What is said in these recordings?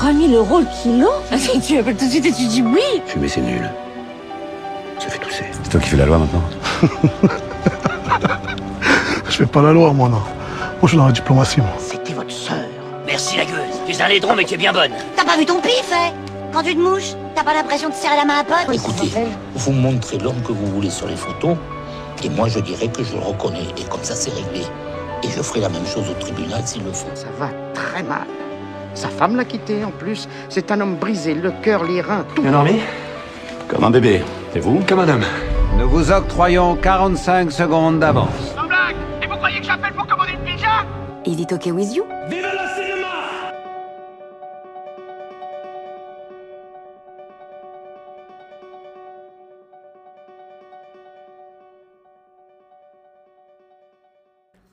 3000 euros le kilo ah, Tu appelles tout de suite et tu dis oui Fumer, c'est nul. Ça fait tousser. C'est toi qui fais la loi maintenant Je fais pas la loi, moi, non. Moi, je suis dans la diplomatie, moi. C'était votre sœur. Merci la gueule. Tu es un laidron, mais tu es bien bonne. T'as pas vu ton pif, hein? Quand tu te mouches, t'as pas l'impression de serrer la main à pote? Écoutez, vous montrez l'homme que vous voulez sur les photos, et moi je dirais que je le reconnais, et comme ça c'est réglé. Et je ferai la même chose au tribunal s'il le faut. Ça va très mal. Sa femme l'a quitté en plus. C'est un homme brisé, le cœur, les reins, tout. Bien dormi Comme un bébé. Et vous Comme un homme. Nous vous octroyons 45 secondes d'avance. Sans blague Et vous croyez que j'appelle pour commander une pizza? Is it okay with you Vive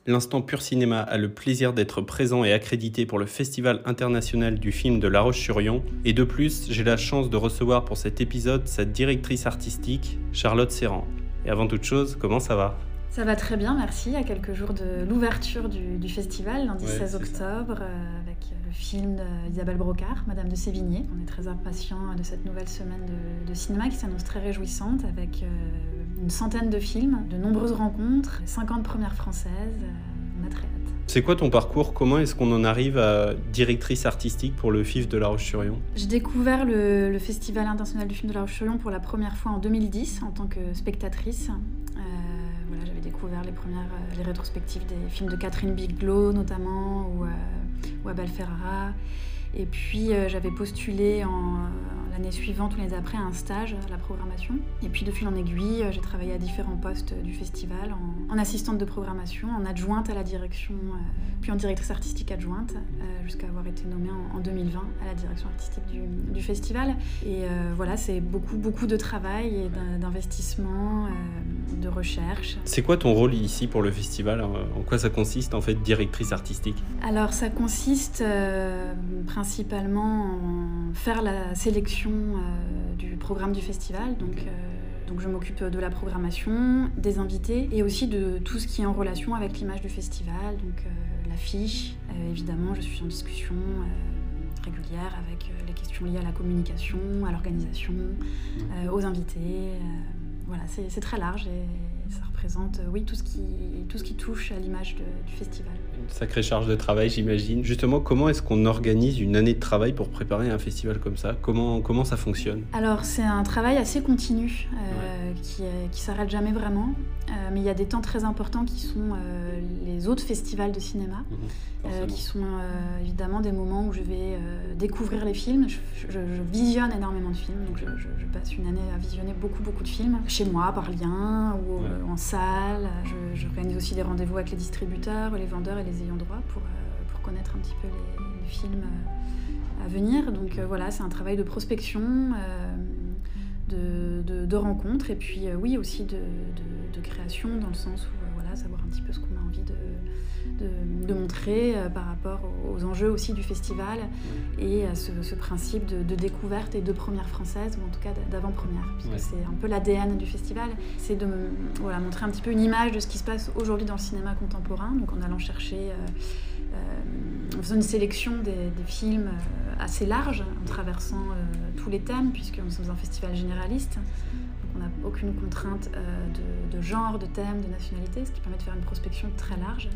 L'Instant Pur Cinéma a le plaisir d'être présent et accrédité pour le Festival international du film de La Roche-sur-Yon. Et de plus, j'ai la chance de recevoir pour cet épisode sa directrice artistique, Charlotte Serrand. Et avant toute chose, comment ça va? Ça va très bien, merci. À quelques jours de l'ouverture du, du festival, lundi Ouais, 16 c'est octobre, euh, avec le film d'Isabelle Brocard, Madame de Sévigné. On est très impatients de cette nouvelle semaine de, de cinéma qui s'annonce très réjouissante, avec euh, une centaine de films, de nombreuses rencontres, 50 premières françaises. euh, on a très hâte. C'est quoi ton parcours? Comment est-ce qu'on en arrive à directrice artistique pour le FIF de La Roche-sur-Yon? J'ai découvert le, le Festival international du film de La Roche-sur-Yon pour la première fois en 2010 en tant que spectatrice. Euh, voilà, j'avais découvert les premières euh, les rétrospectives des films de Catherine Bigelow notamment ou, ou Abel Ferrara. Et puis euh, j'avais postulé en, l'année suivante ou l'année d'après un stage à la programmation. Et puis de fil en aiguille, j'ai travaillé à différents postes du festival, en, en assistante de programmation, en adjointe à la direction, euh, puis en directrice artistique adjointe, euh, jusqu'à avoir été nommée en, en 2020 à la direction artistique du, du festival. Et euh, voilà, c'est beaucoup, beaucoup de travail et d'in- d'investissement, euh, de recherche. C'est quoi ton rôle ici pour le festival? En quoi ça consiste en fait directrice artistique? Alors ça consiste euh, principalement en faire la sélection euh, du programme du festival. Donc, euh, donc je m'occupe de la programmation, des invités et aussi de tout ce qui est en relation avec l'image du festival. Donc euh, l'affiche, euh, évidemment, je suis en discussion euh, régulière avec les questions liées à la communication, à l'organisation, euh, aux invités. voilà, c'est très large et représente, euh, oui, tout ce qui, tout ce qui touche à l'image du festival. Une sacrée charge de travail, j'imagine. Justement, comment est-ce qu'on organise une année de travail pour préparer un festival comme ça? Comment, comment ça fonctionne? Alors c'est un travail assez continu euh, qui, est- qui s'arrête jamais vraiment, Euh, mais il y a des temps très importants qui sont euh, les autres festivals de cinéma, euh, qui sont euh, évidemment des moments où je vais euh, découvrir les films. Je, je- je visionne énormément de films, donc je, passe une année à visionner beaucoup beaucoup de films chez moi par lien ou euh, en J'organise aussi des rendez-vous avec les distributeurs, les vendeurs et les ayants droit pour, euh, pour connaître un petit peu les, films. euh, à venir. Donc euh, voilà, c'est un travail de prospection, de, de, rencontre, et puis oui aussi de, de- création, dans le sens où voilà, savoir un petit peu ce qu'on a envie de, de, de montrer euh, par rapport aux, enjeux aussi du festival, et à ce, ce principe de, de découverte et de première française, ou en tout cas d'avant-première, puisque Ouais. c'est un peu l'ADN du festival, c'est de voilà, montrer un petit peu une image de ce qui se passe aujourd'hui dans le cinéma contemporain, donc en allant chercher... euh, euh, en faisant une sélection des, des films assez large, en traversant tous les thèmes, puisque nous sommes un festival généraliste. On n'a aucune contrainte euh, de, de genre, de thème, de nationalité, ce qui permet de faire une prospection très large.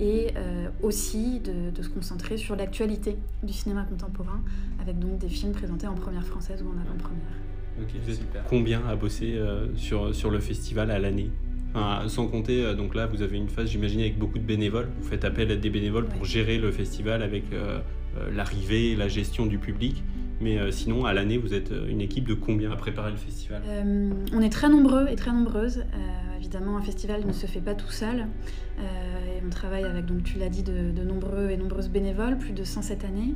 Et euh, aussi de, de se concentrer sur l'actualité du cinéma contemporain, avec donc des films présentés en première française ou en avant-première. Vous êtes Combien à bosser euh, sur, sur le festival à l'année? Enfin, sans compter, euh, donc là, vous avez une phase, j'imagine, avec beaucoup de bénévoles. Vous faites appel à des bénévoles pour gérer le festival avec euh, euh, l'arrivée et la gestion du public. Mais euh, sinon, à l'année, vous êtes euh, une équipe de combien à préparer le festival? Euh, on est très nombreux et très nombreuses. Évidemment, un festival ne se fait pas tout seul. On travaille avec, donc tu l'as dit, de, nombreux et nombreuses bénévoles, plus de 100 cette année.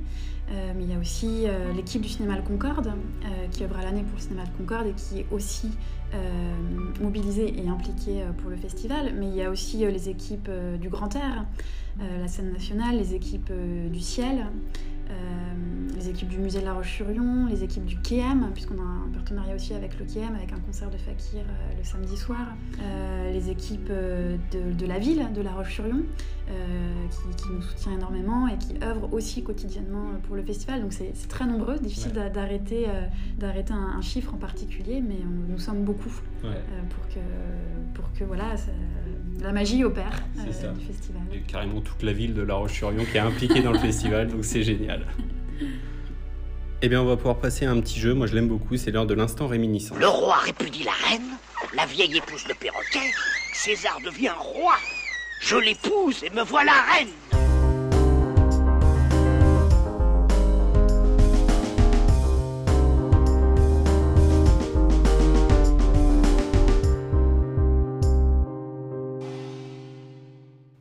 Mais il y a aussi l'équipe du cinéma Le Concorde, qui œuvre à l'année pour le cinéma Le Concorde et qui est aussi mobilisée et impliquée pour le festival. Mais il y a aussi les équipes du Grand Air, la scène nationale, les équipes du Ciel, les équipes du musée de la Roche-sur-Yon, les équipes du KM, puisqu'on a un partenariat aussi avec le KM, avec un concert de Fakir euh, le samedi soir, euh, les équipes euh, de, de, la ville de la Roche-sur-Yon, qui, qui, nous soutient énormément et qui œuvrent aussi quotidiennement pour le festival. Donc c'est très nombreux, difficile ouais. d'arrêter d'arrêter un, un, chiffre en particulier, mais on, nous sommes beaucoup ouais. pour, que, pour que voilà, ça, la magie opère du festival. A carrément toute la ville de La Roche-sur-Yon qui est impliquée dans le festival, donc c'est génial. Eh bien, on va pouvoir passer à un petit jeu. Moi, je l'aime beaucoup. C'est l'heure de l'instant réminiscent. Le roi répudie la reine. La vieille épouse le perroquet. César devient roi. Je l'épouse et me voilà reine.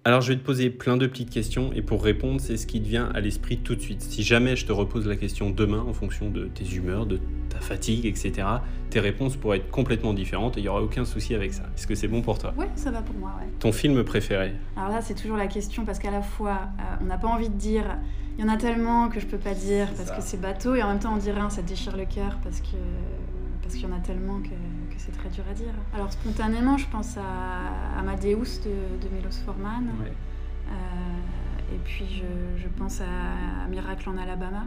Alors je vais te poser plein de petites questions et pour répondre, c'est ce qui te vient à l'esprit tout de suite. Si jamais je te repose la question demain en fonction de tes humeurs, de ta fatigue, etc., tes réponses pourraient être complètement différentes et il n'y aura aucun souci avec ça. Est-ce que c'est bon pour toi? Oui, ça va pour moi. Ouais. Ton film préféré? Alors là, c'est toujours la question parce qu'à la fois, euh, on n'a pas envie de dire il y en a tellement que je peux pas dire parce que c'est bateau et en même temps on dirait un, ça déchire le cœur parce que parce qu'il y en a tellement que, que c'est très dur à dire. Alors spontanément, je pense à Amadeus de, de Milos Forman. Ouais. Euh, et puis je, je, pense à Miracle en Alabama.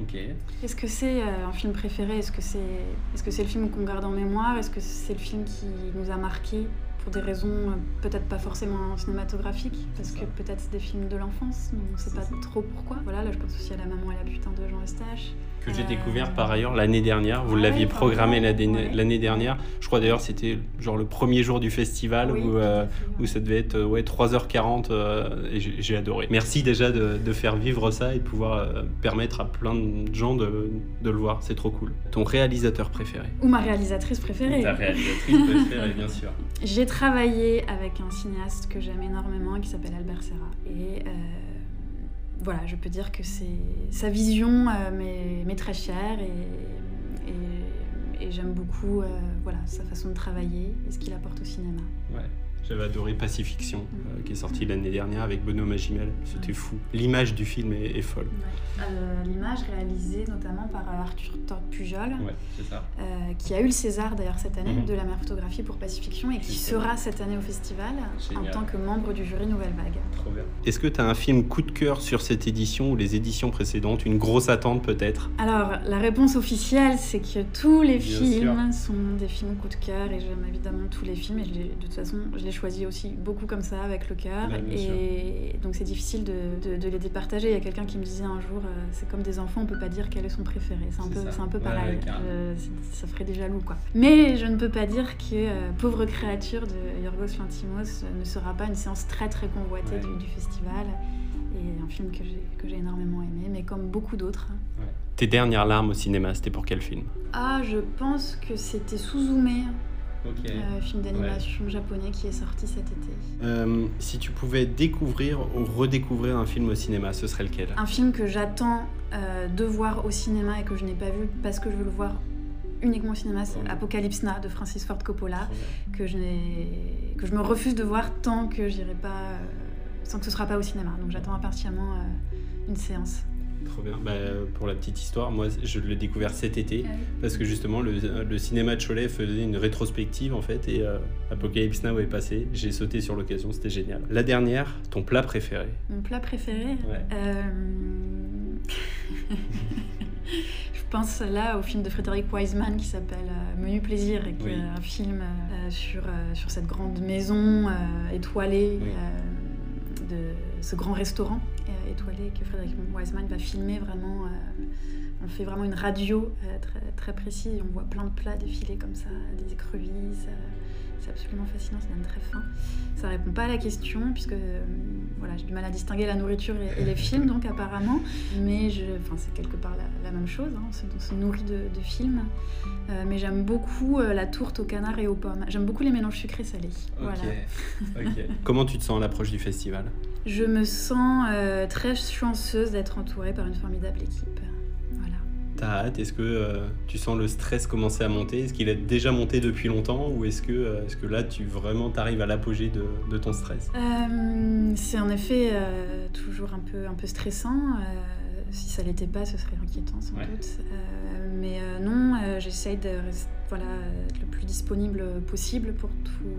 Ok. Est-ce que c'est euh, un film préféré? Est-ce que c'est est -ce c'est le film qu'on garde en mémoire? Est-ce que c'est le film qui nous a marqué pour des raisons euh, peut-être pas forcément cinématographiques, parce que peut-être c'est des films de l'enfance, mais on ne sait pas trop pourquoi. Voilà, là je pense aussi à La Maman et la putain de Jean Eustache. Que j'ai euh... découvert par ailleurs l'année dernière, vous ouais, l'aviez programmé l'année ouais. dernière. Je crois d'ailleurs c'était genre le premier jour du festival oui, où, euh, où ça devait être ouais, 3h40 euh, et j'ai adoré. Merci déjà de, de, faire vivre ça et de pouvoir permettre à plein de gens de, de le voir, c'est trop cool. Ton réalisateur préféré Ou ma réalisatrice préférée. Ta réalisatrice préférée, bien sûr. J'ai travaillé avec un cinéaste que j'aime énormément qui s'appelle Albert Serra. Et euh, voilà, je peux dire que sa vision euh, m'est très chère et, j'aime beaucoup euh, voilà, sa façon de travailler et ce qu'il apporte au cinéma. J'avais adoré Pacifiction, euh, qui est sorti l'année dernière avec Benoît Magimel. C'était fou. L'image du film est, est folle. Ouais. Euh, L'image réalisée notamment par Arthur Torpe Pujol, ouais, euh, qui a eu le César d'ailleurs cette année mm -hmm. de la meilleure photographie pour Pacifiction et qui sera cette année au festival Génial. en tant que membre du jury Nouvelle Vague. Trop bien. Est-ce que tu as un film coup de cœur sur cette édition ou les éditions précédentes? Une grosse attente peut-être? Alors, la réponse officielle, c'est que tous les Bien films sûr. sont des films coup de cœur et j'aime évidemment tous les films et je de toute façon, je les choisi aussi beaucoup comme ça avec le cœur et sûr. donc c'est difficile de, de, de, les départager. Il y a quelqu'un qui me disait un jour, euh, c'est comme des enfants, on peut pas dire quel est son préféré. C'est un, peu, un peu pareil. Ouais, euh, ça ferait des jaloux quoi. Mais je ne peux pas dire que euh, Pauvre créature de Yorgos Lanthimos ne sera pas une séance très très convoitée ouais. du, du, festival et un film que j'ai énormément aimé, mais comme beaucoup d'autres. Ouais. Tes dernières larmes au cinéma, c'était pour quel film? Ah, je pense que c'était Suzume Okay. Euh, film d'animation ouais. japonais qui est sorti cet été. Euh, si tu pouvais découvrir ou redécouvrir un film au cinéma, ce serait lequel? Un film que j'attends euh, de voir au cinéma et que je n'ai pas vu parce que je veux le voir uniquement au cinéma, c'est ouais. Apocalypse Now de Francis Ford Coppola, que je, que je me refuse de voir tant que j'irai pas, sans que ce sera pas au cinéma. Donc j'attends impatiemment une séance. Trop bien. Bah, pour la petite histoire, moi je l'ai découvert cet été ah oui. parce que justement le, le, cinéma de Cholet faisait une rétrospective en fait et euh, Apocalypse Now est passé. J'ai sauté sur l'occasion, c'était génial. La dernière, ton plat préféré? Mon plat préféré? Ouais. euh... Je pense là au film de Frédéric Wiseman qui s'appelle euh, Menu Plaisir et qui oui. est un film euh, sur, sur cette grande maison étoilée oui. de ce grand restaurant étoilé que Frédéric Wiseman va filmer vraiment. Euh, on fait vraiment une radio euh, très, très précise. On voit plein de plats défiler comme ça, des écrevisses. c'est absolument fascinant, ça donne très faim. Ça répond pas à la question puisque euh, voilà, j'ai du mal à distinguer la nourriture et, les films donc apparemment. Mais c'est quelque part la, même chose. Hein, on, se, on, se, nourrit de, films. mais j'aime beaucoup la tourte au canard et aux pommes. J'aime beaucoup les mélanges sucrés-salés. Okay. Voilà. okay. Comment tu te sens à l'approche du festival? Je me sens euh, très chanceuse d'être entourée par une formidable équipe. Voilà. T'as hâte? Est-ce que euh, tu sens le stress commencer à monter? Est-ce qu'il a déjà monté depuis longtemps? Ou est-ce que, euh, est -ce que là, tu vraiment t'arrives à l'apogée de, de, ton stress? C'est en effet toujours un peu, un peu stressant. si ça l'était pas, ce serait inquiétant sans doute. mais non, j'essaye de voilà, être le plus disponible possible pour tout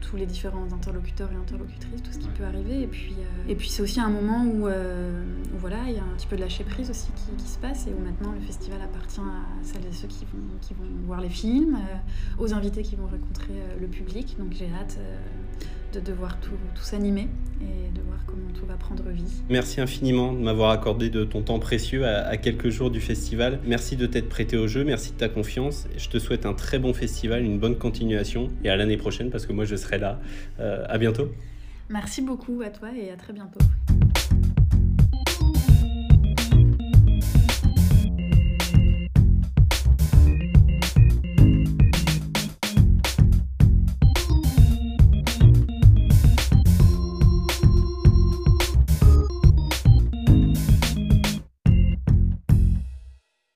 tous les différents interlocuteurs et interlocutrices, tout ce qui peut arriver. Et puis, euh, et puis c'est aussi un moment où, euh, où, voilà, il y a un petit peu de lâcher prise aussi qui, qui, se passe et où maintenant le festival appartient à celles et ceux qui vont, qui vont voir les films, euh, aux invités qui vont rencontrer le public. Donc j'ai hâte de, de voir tout, tout s'animer et de voir comment tout va prendre vie. Merci infiniment de m'avoir accordé de ton temps précieux à, quelques jours du festival. Merci de t'être prêté au jeu, merci de ta confiance. Je te souhaite un très bon festival, une bonne continuation et à l'année prochaine parce que moi je serai là. Euh, à bientôt. Merci beaucoup à toi et à très bientôt.